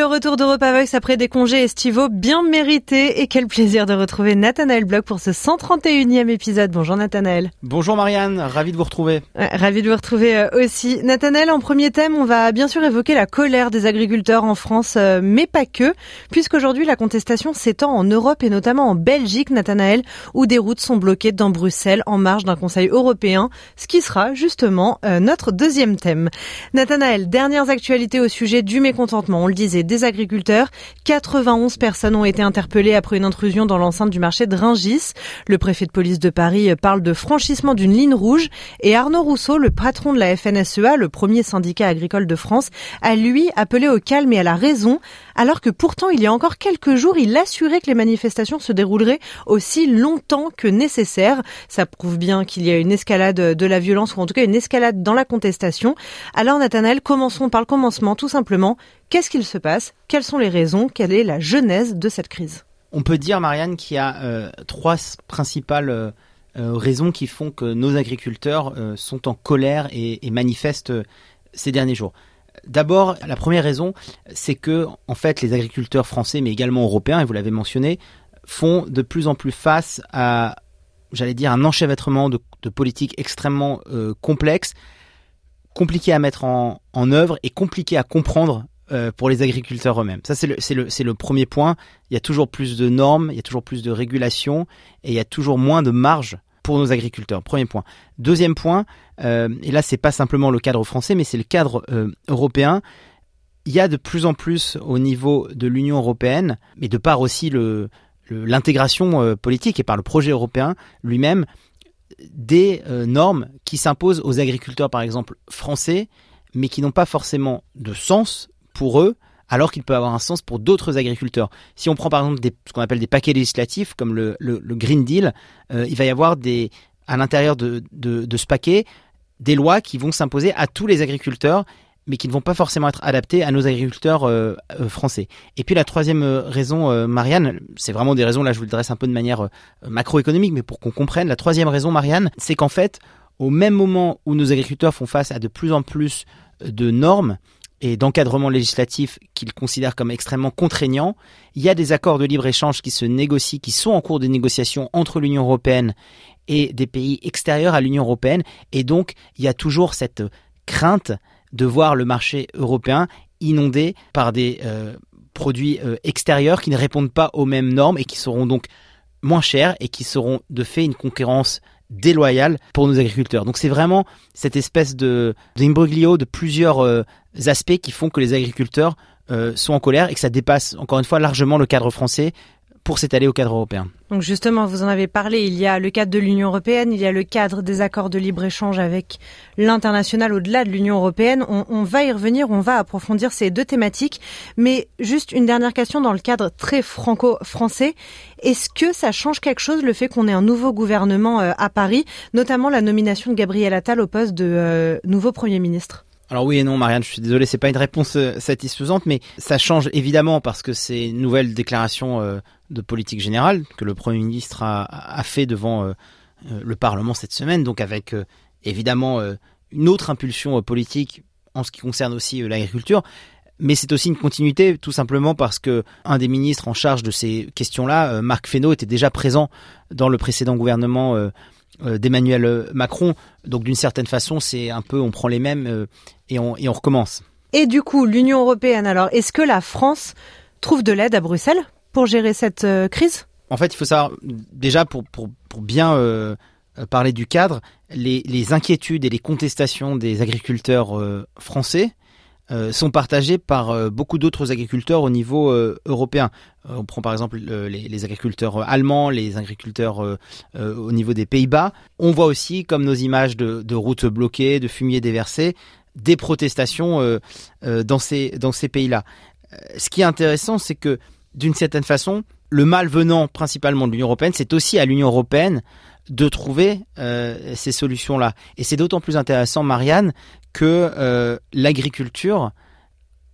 Le retour d'Europa Voice après des congés estivaux bien mérités et quel plaisir de retrouver Nathanaël Bloch pour ce 131e épisode. Bonjour Nathanaël. Bonjour Marianne, ravi de vous retrouver. ravi de vous retrouver euh, aussi. Nathanaël, en premier thème, on va bien sûr évoquer la colère des agriculteurs en France, euh, mais pas que, puisqu'aujourd'hui la contestation s'étend en Europe et notamment en Belgique, Nathanaël, où des routes sont bloquées dans Bruxelles en marge d'un Conseil européen, ce qui sera justement euh, notre deuxième thème. Nathanaël, dernières actualités au sujet du mécontentement. On le disait des agriculteurs. 91 personnes ont été interpellées après une intrusion dans l'enceinte du marché de Ringis. Le préfet de police de Paris parle de franchissement d'une ligne rouge et Arnaud Rousseau, le patron de la FNSEA, le premier syndicat agricole de France, a lui appelé au calme et à la raison, alors que pourtant il y a encore quelques jours, il assurait que les manifestations se dérouleraient aussi longtemps que nécessaire. Ça prouve bien qu'il y a une escalade de la violence ou en tout cas une escalade dans la contestation. Alors Nathanaël, commençons par le commencement tout simplement. Qu'est-ce qu'il se passe? Quelles sont les raisons? Quelle est la genèse de cette crise? On peut dire, Marianne, qu'il y a euh, trois principales euh, euh, raisons qui font que nos agriculteurs sont en colère et, et manifestent ces derniers jours. D'abord, la première raison, c'est que en fait, les agriculteurs français, mais également européens, et vous l'avez mentionné, font de plus en plus face à, j'allais dire, un enchevêtrement de, politiques extrêmement complexes, compliquées à mettre en, œuvre et compliquées à comprendre euh, pour les agriculteurs eux-mêmes. Ça, c'est le, le, le premier point. Il y a toujours plus de normes, il y a toujours plus de régulations et il y a toujours moins de marge pour nos agriculteurs. Premier point. Deuxième point, euh, et là, c'est pas simplement le cadre français, mais c'est le cadre euh, européen. Il y a de plus en plus au niveau de l'Union européenne, mais de par aussi l'intégration euh, politique et par le projet européen lui-même, des euh, normes qui s'imposent aux agriculteurs, par exemple français, mais qui n'ont pas forcément de sens pour eux, alors qu'il peut avoir un sens pour d'autres agriculteurs. Si on prend par exemple ce qu'on appelle des paquets législatifs, comme le, Green Deal, euh, il va y avoir à l'intérieur de ce paquet des lois qui vont s'imposer à tous les agriculteurs mais qui ne vont pas forcément être adaptés à nos agriculteurs euh, euh, français. Et puis la troisième euh, raison, Marianne, c'est vraiment des raisons, là je vous le dresse un peu de manière macroéconomique, mais pour qu'on comprenne, la troisième raison, Marianne, c'est qu'en fait, au même moment où nos agriculteurs font face à de plus en plus de normes, et d'encadrement législatif qu'ils considèrent comme extrêmement contraignants. Il y a des accords de libre-échange qui se négocient, qui sont en cours de négociation entre l'Union européenne et des pays extérieurs à l'Union européenne. Et donc, il y a toujours cette crainte de voir le marché européen inondé par des euh, produits euh, extérieurs qui ne répondent pas aux mêmes normes et qui seront donc moins chers et qui seront de fait une concurrence déloyale pour nos agriculteurs. Donc c'est vraiment cette espèce de d'imbroglio de plusieurs euh, aspects qui font que les agriculteurs sont en colère et que ça dépasse encore une fois largement le cadre français pour s'étaler au cadre européen. Donc justement, vous en avez parlé, il y a le cadre de l'Union européenne, il y a le cadre des accords de libre-échange avec l'international au-delà de l'Union européenne. On, va y revenir, on va approfondir ces deux thématiques. Mais juste une dernière question dans le cadre très franco-français. Est-ce que ça change quelque chose le fait qu'on ait un nouveau gouvernement euh, à Paris, notamment la nomination de Gabriel Attal au poste de euh, nouveau Premier ministre? Alors oui et non, Marianne, je suis désolé, c'est pas une réponse euh, satisfaisante, mais ça change évidemment parce que c'est une nouvelle déclaration euh, de politique générale que le Premier ministre a, fait devant euh, le Parlement cette semaine, donc avec évidemment une autre impulsion politique en ce qui concerne aussi l'agriculture. Mais c'est aussi une continuité, tout simplement parce que un des ministres en charge de ces questions-là, Marc Fesneau, était déjà présent dans le précédent gouvernement d'Emmanuel Macron. Donc d'une certaine façon, c'est un peu, on prend les mêmes et on, et on recommence. Et du coup, l'Union européenne, alors, est-ce que la France trouve de l'aide à Bruxelles pour gérer cette euh, crise? En fait, il faut savoir, déjà, pour, pour, pour bien euh, parler du cadre, les, les, inquiétudes et les contestations des agriculteurs euh, français euh, sont partagées par euh, beaucoup d'autres agriculteurs au niveau euh, européen. on prend par exemple les, agriculteurs allemands, les agriculteurs au niveau des Pays-Bas. On voit aussi, comme nos images de, routes bloquées, de fumier déversé, des protestations euh, euh, dans ces, dans ces pays-là. Ce qui est intéressant, c'est que d'une certaine façon, le mal venant principalement de l'Union européenne, c'est aussi à l'Union européenne de trouver ces solutions-là. Et c'est d'autant plus intéressant, Marianne, que l'agriculture,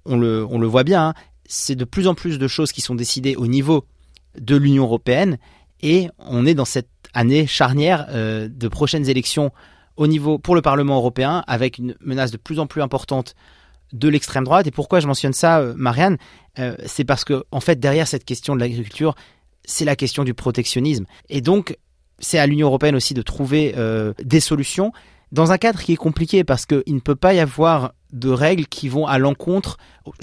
on le, voit bien, hein, c'est de plus en plus de choses qui sont décidées au niveau de l'Union européenne et on est dans cette année charnière euh, de prochaines élections au niveau pour le Parlement européen avec une menace de plus en plus importante de l'extrême droite. Et pourquoi je mentionne ça, euh, Marianne euh, C'est parce que en fait derrière cette question de l'agriculture, c'est la question du protectionnisme. Et donc c'est à l'Union européenne aussi de trouver des solutions dans un cadre qui est compliqué parce qu'il ne peut pas y avoir de règles qui vont à l'encontre,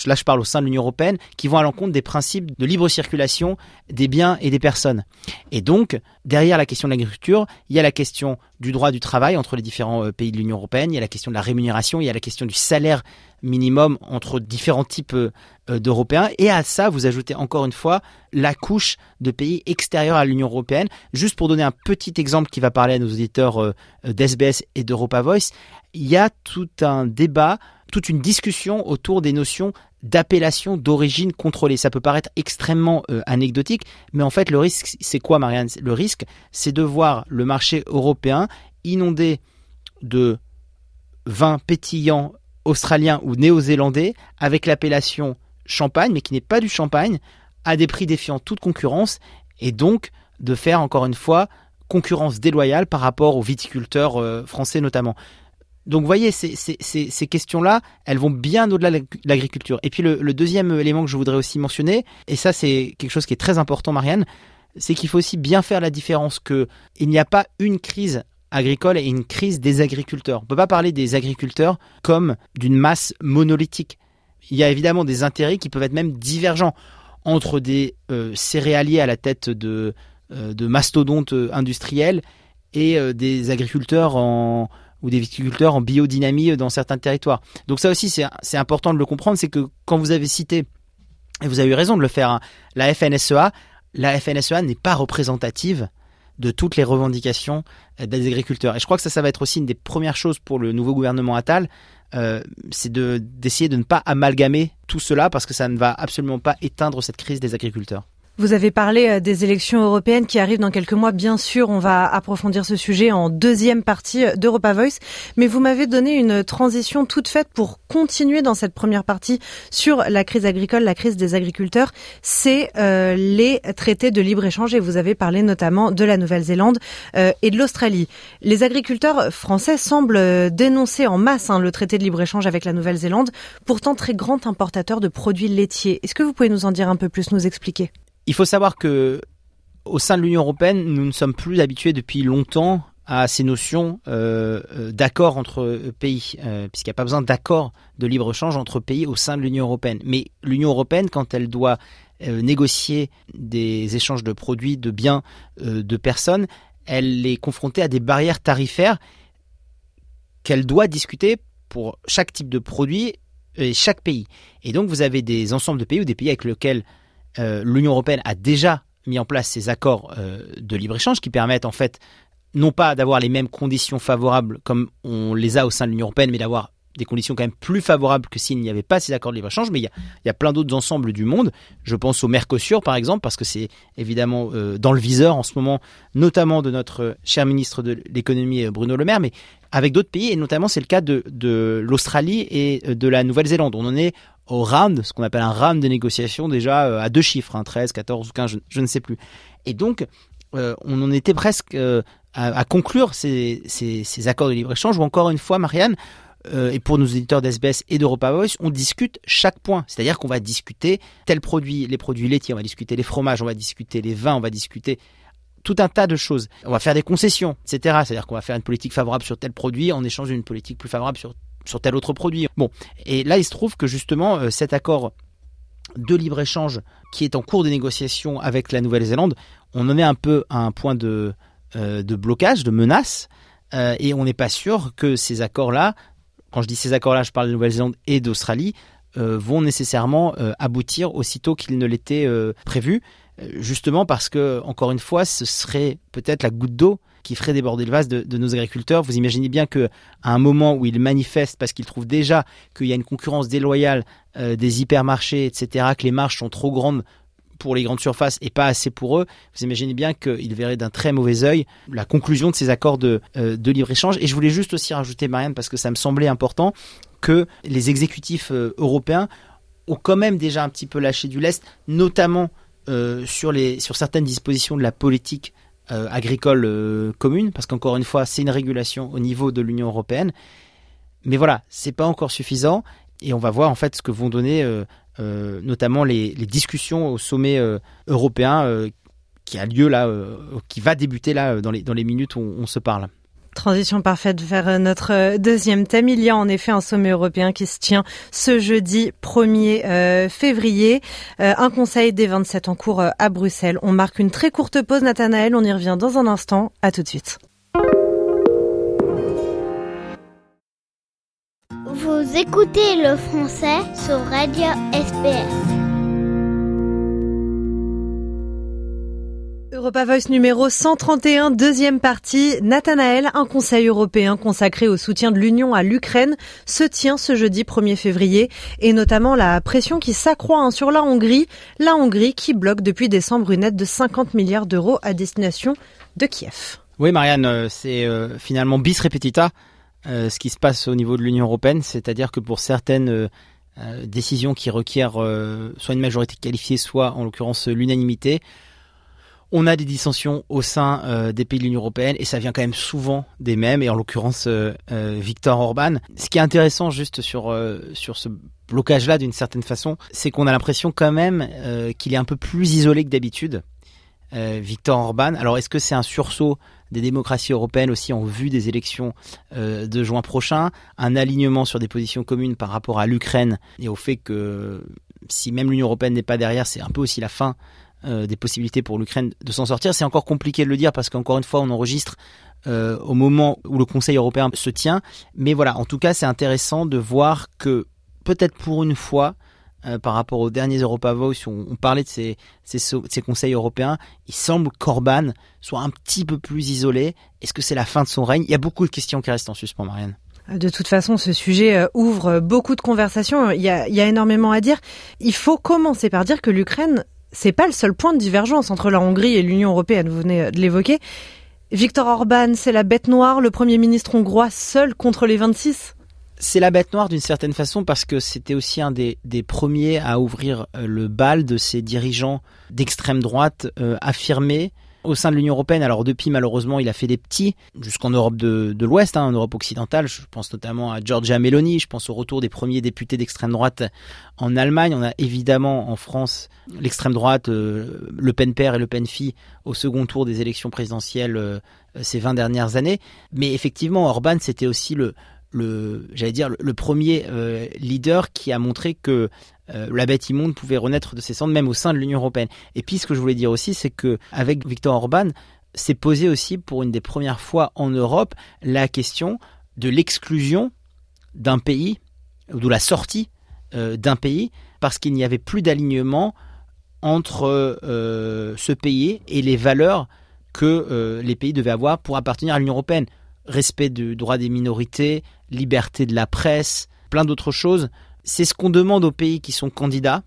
là je parle au sein de l'Union européenne, qui vont à l'encontre des principes de libre circulation des biens et des personnes. Et donc, derrière la question de l'agriculture, il y a la question du droit du travail entre les différents euh, pays de l'Union européenne, il y a la question de la rémunération, il y a la question du salaire minimum entre différents types euh, d'Européens. Et à ça, vous ajoutez encore une fois la couche de pays extérieurs à l'Union européenne. Juste pour donner un petit exemple qui va parler à nos auditeurs euh, d'SBS et d'Europa Voice, il y a tout un débat, toute une discussion autour des notions d'appellation d'origine contrôlée. Ça peut paraître extrêmement euh, anecdotique, mais en fait le risque, c'est quoi Marianne? Le risque, c'est de voir le marché européen inondé de vins pétillants australiens ou néo-zélandais avec l'appellation champagne, mais qui n'est pas du champagne, à des prix défiant toute concurrence, et donc de faire encore une fois concurrence déloyale par rapport aux viticulteurs euh, français notamment. Donc vous voyez, ces, questions-là, elles vont bien au-delà de l'agriculture. Et puis le, deuxième élément que je voudrais aussi mentionner, et ça c'est quelque chose qui est très important Marianne, c'est qu'il faut aussi bien faire la différence que il n'y a pas une crise agricole et une crise des agriculteurs. On ne peut pas parler des agriculteurs comme d'une masse monolithique. Il y a évidemment des intérêts qui peuvent être même divergents entre des euh, céréaliers à la tête de, euh, mastodontes industriels et euh, des agriculteurs en, ou des viticulteurs en biodynamie dans certains territoires. Donc ça aussi, c'est important de le comprendre, c'est que quand vous avez cité, et vous avez eu raison de le faire, hein, la FNSEA, la FNSEA n'est pas représentative de toutes les revendications euh, des agriculteurs. Et je crois que ça, ça va être aussi une des premières choses pour le nouveau gouvernement Attal, euh, c'est d'essayer de ne pas amalgamer tout cela parce que ça ne va absolument pas éteindre cette crise des agriculteurs. Vous avez parlé euh, des élections européennes qui arrivent dans quelques mois. Bien sûr, on va approfondir ce sujet en deuxième partie d'Europa Voice. Mais vous m'avez donné une transition toute faite pour continuer dans cette première partie sur la crise agricole, la crise des agriculteurs. C'est euh, les traités de libre-échange et vous avez parlé notamment de la Nouvelle-Zélande euh, et de l'Australie. Les agriculteurs français semblent dénoncer en masse hein, le traité de libre-échange avec la Nouvelle-Zélande, pourtant très grand importateur de produits laitiers. Est-ce que vous pouvez nous en dire un peu plus, nous expliquer? Il faut savoir que au sein de l'Union européenne, nous ne sommes plus habitués depuis longtemps à ces notions euh, euh d'accord entre euh, pays, puisqu'il n'y a pas besoin d'accord de libre-échange entre pays au sein de l'Union européenne. Mais l'Union européenne, quand elle doit négocier des échanges de produits, de biens, de personnes, elle est confrontée à des barrières tarifaires qu'elle doit discuter pour chaque type de produit et chaque pays. Et donc vous avez des ensembles de pays ou des pays avec lesquels euh, l'Union européenne a déjà mis en place ces accords euh, de libre-échange qui permettent en fait non pas d'avoir les mêmes conditions favorables comme on les a au sein de l'Union européenne, mais d'avoir des conditions quand même plus favorables que s'il n'y avait pas ces accords de libre-échange, mais il y, a, plein d'autres ensembles du monde. Je pense au Mercosur, par exemple, parce que c'est évidemment euh, dans le viseur en ce moment, notamment de notre cher ministre de l'économie Bruno Le Maire, mais avec d'autres pays, et notamment c'est le cas de, de l'Australie et de la Nouvelle-Zélande. On en est au round, ce qu'on appelle un round de négociation déjà euh, à deux chiffres, 13, 14 ou 15, je, ne sais plus. Et donc, euh, on en était presque euh, à, conclure ces, ces, accords de libre-échange, ou encore une fois, Marianne, et pour nos éditeurs d'SBS et d'Europa Voice, on discute chaque point. C'est-à-dire qu'on va discuter tel produit, les produits laitiers, on va discuter les fromages, on va discuter les vins, on va discuter tout un tas de choses. On va faire des concessions, etc. C'est-à-dire qu'on va faire une politique favorable sur tel produit en échange d'une politique plus favorable sur sur tel autre produit. Bon, et là il se trouve que justement euh, cet accord de libre-échange qui est en cours de négociation avec la Nouvelle-Zélande, on en est un peu à un point de, euh, blocage, de menace, euh, et on n'est pas sûr que ces accords-là, quand je dis ces accords-là, je parle de Nouvelle-Zélande et d'Australie, vont nécessairement aboutir aussitôt qu'ils ne l'étaient prévu, justement parce que, encore une fois, ce serait peut-être la goutte d'eau qui ferait déborder le vase de, nos agriculteurs. Vous imaginez bien que à un moment où ils manifestent parce qu'ils trouvent déjà qu'il y a une concurrence déloyale euh, des hypermarchés, etc., que les marges sont trop grandes pour les grandes surfaces et pas assez pour eux, vous imaginez bien qu'ils verraient d'un très mauvais œil la conclusion de ces accords de, de libre-échange. Et je voulais juste aussi rajouter, Marianne, parce que ça me semblait important, que les exécutifs européens ont quand même déjà un petit peu lâché du lest, notamment sur, les, sur certaines dispositions de la politique euh, agricole euh, commune, parce qu'encore une fois, c'est une régulation au niveau de l'Union européenne. Mais voilà, c'est pas encore suffisant, et on va voir en fait ce que vont donner euh, notamment les, discussions au sommet européen qui a lieu là, qui va débuter là dans les, dans les minutes où on se parle. Transition parfaite vers euh, notre euh, deuxième thème. Il y a en effet un sommet européen qui se tient ce jeudi 1er euh, février. un conseil des 27 en cours à Bruxelles. On marque une très courte pause, Nathanaël. On y revient dans un instant. À tout de suite. Vous écoutez le français sur Radio SPS. Europa Voice numéro 131, deuxième partie. Nathanaël, un conseil européen consacré au soutien de l'Union à l'Ukraine, se tient ce jeudi 1er février et notamment la pression qui s'accroît hein, sur la Hongrie. La Hongrie qui bloque depuis décembre une aide de 50 milliards d'euros à destination de Kiev. Oui, Marianne, euh, c'est euh, finalement bis repetita euh, ce qui se passe au niveau de l'Union européenne, c'est-à-dire que pour certaines décisions qui requièrent soit une majorité qualifiée, soit en l'occurrence l'unanimité, on a des dissensions au sein euh, des pays de l'Union européenne et ça vient quand même souvent des mêmes et en l'occurrence euh, euh, Victor Orban. Ce qui est intéressant juste sur sur ce blocage là d'une certaine façon, c'est qu'on a l'impression quand même qu'il est un peu plus isolé que d'habitude. Victor Orban. Alors est-ce que c'est un sursaut des démocraties européennes aussi en vue des élections de juin prochain, un alignement sur des positions communes par rapport à l'Ukraine et au fait que si même l'Union européenne n'est pas derrière, c'est un peu aussi la fin euh, des possibilités pour l'Ukraine de s'en sortir. C'est encore compliqué de le dire parce qu'encore une fois, on enregistre euh, au moment où le Conseil européen se tient. Mais voilà, en tout cas, c'est intéressant de voir que peut-être pour une fois, euh, par rapport aux derniers Europavox, si on, on parlait de ces, ces, conseils européens, il semble qu'Orban soit un petit peu plus isolé. Est-ce que c'est la fin de son règne? Il y a beaucoup de questions qui restent en suspens, Marianne. De toute façon, ce sujet ouvre beaucoup de conversations. Il y a énormément à dire. Il faut commencer par dire que l'Ukraine c'est pas le seul point de divergence entre la Hongrie et l'Union européenne, vous venez de l'évoquer. Victor Orban, c'est la bête noire, le Premier ministre hongrois seul contre les 26 c'est la bête noire d'une certaine façon parce que c'était aussi un des, premiers à ouvrir euh, le bal de ces dirigeants d'extrême droite euh, affirmés au sein de l'Union européenne. Alors depuis, malheureusement, il a fait des petits jusqu'en Europe de, l'Ouest, hein, en Europe occidentale. Je pense notamment à Giorgia Meloni. Je pense au retour des premiers députés d'extrême droite en Allemagne. On a évidemment en France l'extrême droite, euh, Le Pen père et Le Pen fille au second tour des élections présidentielles euh, ces 20 dernières années. Mais effectivement, Orban, c'était aussi le, le j'allais dire le, premier euh, leader qui a montré que euh, la bête immonde pouvait renaître de ses cendres même au sein de l'Union européenne. Et puis ce que je voulais dire aussi, c'est que avec Viktor Orban, s'est posé aussi pour une des premières fois en Europe la question de l'exclusion d'un pays ou de la sortie euh, d'un pays parce qu'il n'y avait plus d'alignement entre ce pays et les valeurs que les pays devaient avoir pour appartenir à l'Union européenne respect du droit des minorités, liberté de la presse, plein d'autres choses. C'est ce qu'on demande aux pays qui sont candidats,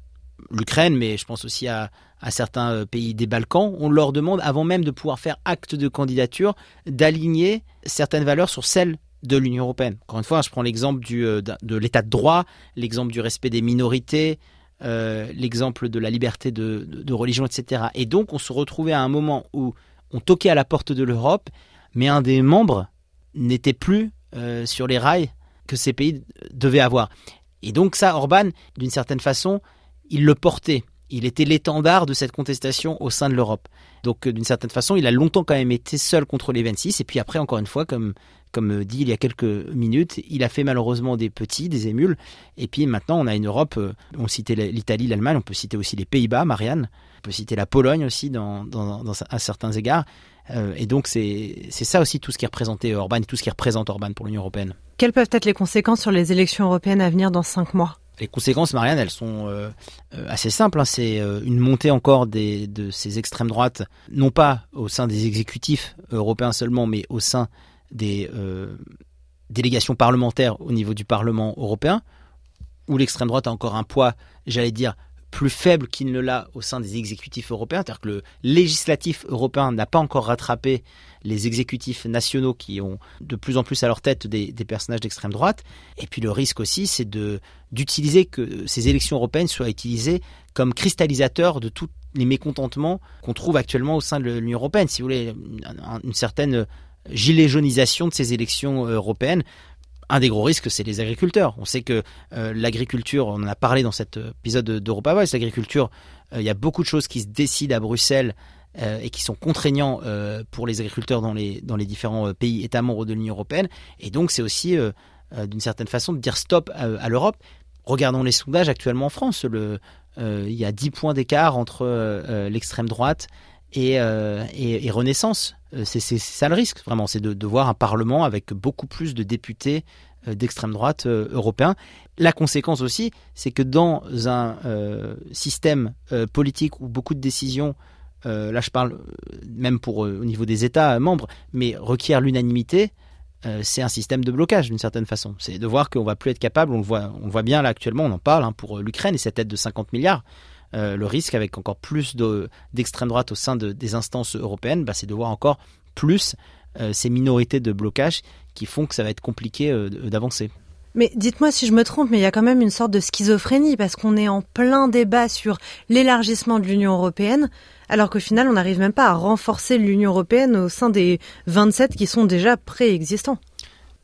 l'Ukraine, mais je pense aussi à, certains euh, pays des Balkans. On leur demande, avant même de pouvoir faire acte de candidature, d'aligner certaines valeurs sur celles de l'Union européenne. Encore une fois, je prends l'exemple euh, de l'état de droit, l'exemple du respect des minorités, euh, l'exemple de la liberté de, religion, etc. Et donc, on se retrouvait à un moment où on toquait à la porte de l'Europe, mais un des membres n'était plus sur les rails que ces pays devaient avoir. Et donc ça, Orban, d'une certaine façon, il le portait. Il était l'étendard de cette contestation au sein de l'Europe. Donc euh, d'une certaine façon, il a longtemps quand même été seul contre les 26. Et puis après, encore une fois, comme, comme dit il y a quelques minutes, il a fait malheureusement des petits, des émules. Et puis maintenant, on a une Europe, euh, on citait l'Italie, l'Allemagne, on peut citer aussi les Pays-Bas, Marianne, on peut citer la Pologne aussi dans, dans, à certains égards. Euh, et donc c'est ça aussi tout ce qui représentait Orban et tout ce qui représente Orban pour l'Union européenne. Quelles peuvent être les conséquences sur les élections européennes à venir dans cinq mois? Les conséquences, Marianne, elles sont euh, euh, assez simples. Hein. C'est une montée encore des, de ces extrêmes droites, non pas au sein des exécutifs européens seulement, mais au sein des délégations parlementaires au niveau du Parlement européen, où l'extrême droite a encore un poids, j'allais dire, plus faible qu'il ne l'a au sein des exécutifs européens, c'est-à-dire que le législatif européen n'a pas encore rattrapé les exécutifs nationaux qui ont de plus en plus à leur tête des, personnages d'extrême droite. Et puis le risque aussi, c'est d'utiliser que ces élections européennes soient utilisées comme cristallisateur de tous les mécontentements qu'on trouve actuellement au sein de l'Union européenne. Si vous voulez, une, certaine gilet jaunisation de ces élections européennes un des gros risques, c'est les agriculteurs. On sait que euh, l'agriculture, on en a parlé dans cet épisode d'Europa Voice, l'agriculture, euh, il y a beaucoup de choses qui se décident à Bruxelles euh, et qui sont contraignants pour les agriculteurs dans les, différents pays États membres de l'Union européenne. Et donc, c'est aussi, d'une certaine façon, de dire stop à, l'Europe. Regardons les sondages actuellement en France. Il y a 10 points d'écart entre l'extrême droite et, et, Renaissance. C'est ça le risque, vraiment, c'est de, voir un Parlement avec beaucoup plus de députés d'extrême droite européens. La conséquence aussi, c'est que dans un système politique où beaucoup de décisions euh, là je parle euh, même pour euh, au niveau des États membres, mais requiert l'unanimité, c'est un système de blocage d'une certaine façon. C'est de voir qu'on va plus être capable, on le voit, on voit bien là actuellement, on en parle hein, pour l'Ukraine et cette aide de 50 milliards. Le risque avec encore plus d'extrême droite au sein des instances européennes, bah, c'est de voir encore plus ces minorités de blocage qui font que ça va être compliqué d'avancer. Mais dites-moi si je me trompe, mais il y a quand même une sorte de schizophrénie parce qu'on est en plein débat sur l'élargissement de l'Union européenne, alors qu'au final, on n'arrive même pas à renforcer l'Union européenne au sein des 27 qui sont déjà préexistants.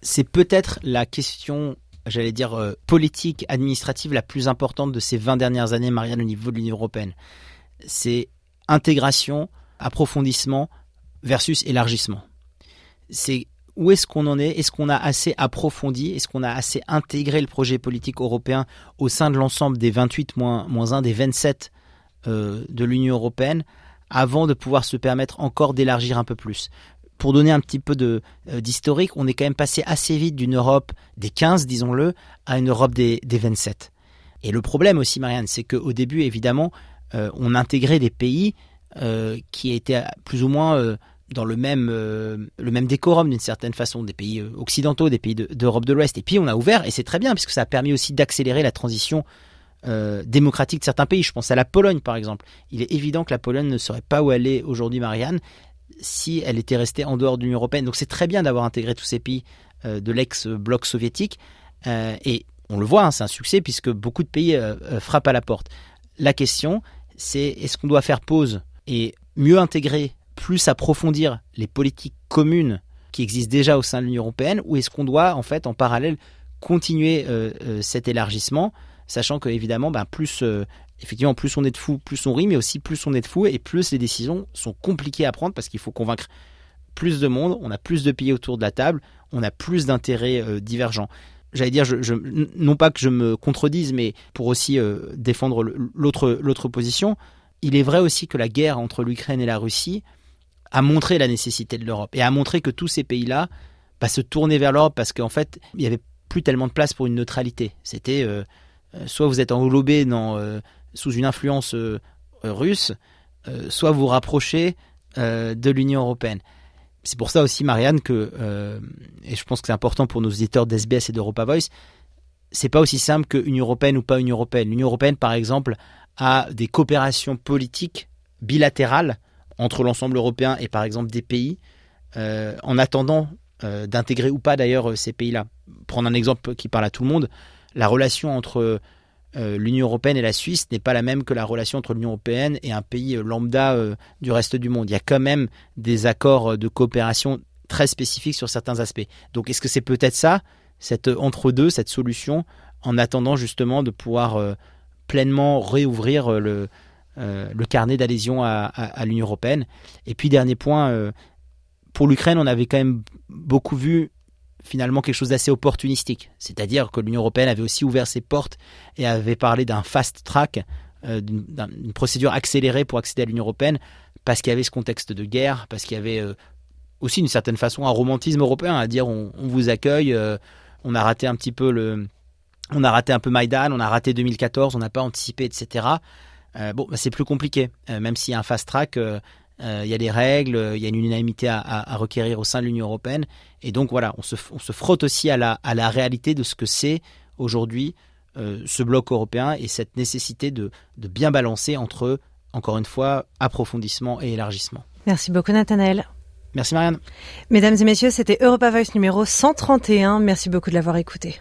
C'est peut-être la question, j'allais dire, euh, politique, administrative la plus importante de ces 20 dernières années, Marianne, au niveau de l'Union européenne. C'est intégration, approfondissement versus élargissement. C'est où est-ce qu'on en est? Est-ce qu'on a assez approfondi? Est-ce qu'on a assez intégré le projet politique européen au sein de l'ensemble des 28 moins, moins 1, des 27 euh, de l'Union européenne avant de pouvoir se permettre encore d'élargir un peu plus? Pour donner un petit peu euh, d'historique, on est quand même passé assez vite d'une Europe des 15, disons-le, à une Europe des, des 27. Et le problème aussi, Marianne, c'est qu'au début, évidemment, euh, on intégrait des pays qui étaient plus ou moins dans le même, euh, le même décorum d'une certaine façon, des pays euh, occidentaux, des pays d'Europe de, l'Ouest. Et puis on a ouvert, et c'est très bien, puisque ça a permis aussi d'accélérer la transition euh, démocratique de certains pays. Je pense à la Pologne, par exemple. Il est évident que la Pologne ne serait pas où elle est aujourd'hui, Marianne, si elle était restée en dehors de l'Union européenne. Donc c'est très bien d'avoir intégré tous ces pays de l'ex-bloc soviétique. et on le voit, hein, c'est un succès, puisque beaucoup de pays frappent à la porte. La question, c'est est-ce qu'on doit faire pause et mieux intégrer plus approfondir les politiques communes qui existent déjà au sein de l'Union européenne ou est-ce qu'on doit en fait en parallèle continuer euh, euh, cet élargissement sachant que évidemment ben, plus euh, effectivement plus on est de fous plus on rit mais aussi plus on est de fous et plus les décisions sont compliquées à prendre parce qu'il faut convaincre plus de monde on a plus de pays autour de la table on a plus d'intérêts divergents j'allais dire, non pas que je me contredise, mais pour aussi défendre l'autre position, il est vrai aussi que la guerre entre l'Ukraine et la Russie a montré la nécessité de l'Europe et a montré que tous ces pays-là bah, se tournaient vers l'Europe parce qu'en fait, il n'y avait plus tellement de place pour une neutralité. C'était euh, euh, soit vous êtes englobé dans, euh, sous une influence russe, soit vous rapprochez de l'Union européenne. C'est pour ça aussi, Marianne, que, et je pense que c'est important pour nos éditeurs d'SBS et d'Europa Voice, c'est pas aussi simple que Union européenne ou pas Union européenne. L'Union européenne, par exemple, a des coopérations politiques bilatérales entre l'ensemble européen et par exemple des pays, euh, en attendant euh, d'intégrer ou pas d'ailleurs euh, ces pays-là. Prendre un exemple qui parle à tout le monde, la relation entre l'Union européenne et la Suisse n'est pas la même que la relation entre l'Union européenne et un pays lambda du reste du monde. Il y a quand même des accords de coopération très spécifiques sur certains aspects. Donc est-ce que c'est peut-être ça, cette entre-deux, cette solution, en attendant justement de pouvoir pleinement réouvrir le, euh, carnet d'adhésion à, l'Union européenne? Et puis dernier point, euh, pour l'Ukraine, on avait quand même beaucoup vu finalement quelque chose d'assez opportunistique. C'est-à-dire que l'Union européenne avait aussi ouvert ses portes et avait parlé d'un fast track, euh, d'une procédure accélérée pour accéder à l'Union européenne, parce qu'il y avait ce contexte de guerre, parce qu'il y avait aussi d'une certaine façon un romantisme européen à dire on, vous accueille, on a raté un petit peu le, on a raté un peu Maïdan, on a raté 2014, on n'a pas anticipé, etc. Euh, bon, bah, c'est plus compliqué. Euh, même s'il y a un fast track, euh, il y a des règles, il y a une unanimité à, requérir au sein de l'Union européenne. Et donc voilà, on se, frotte aussi à la, à la réalité de ce que c'est aujourd'hui ce bloc européen et cette nécessité de, de bien balancer entre, encore une fois, approfondissement et élargissement. Merci beaucoup Nathanaël. Merci Marianne. Mesdames et messieurs, c'était Europa Voice numéro 131. Merci beaucoup de l'avoir écouté.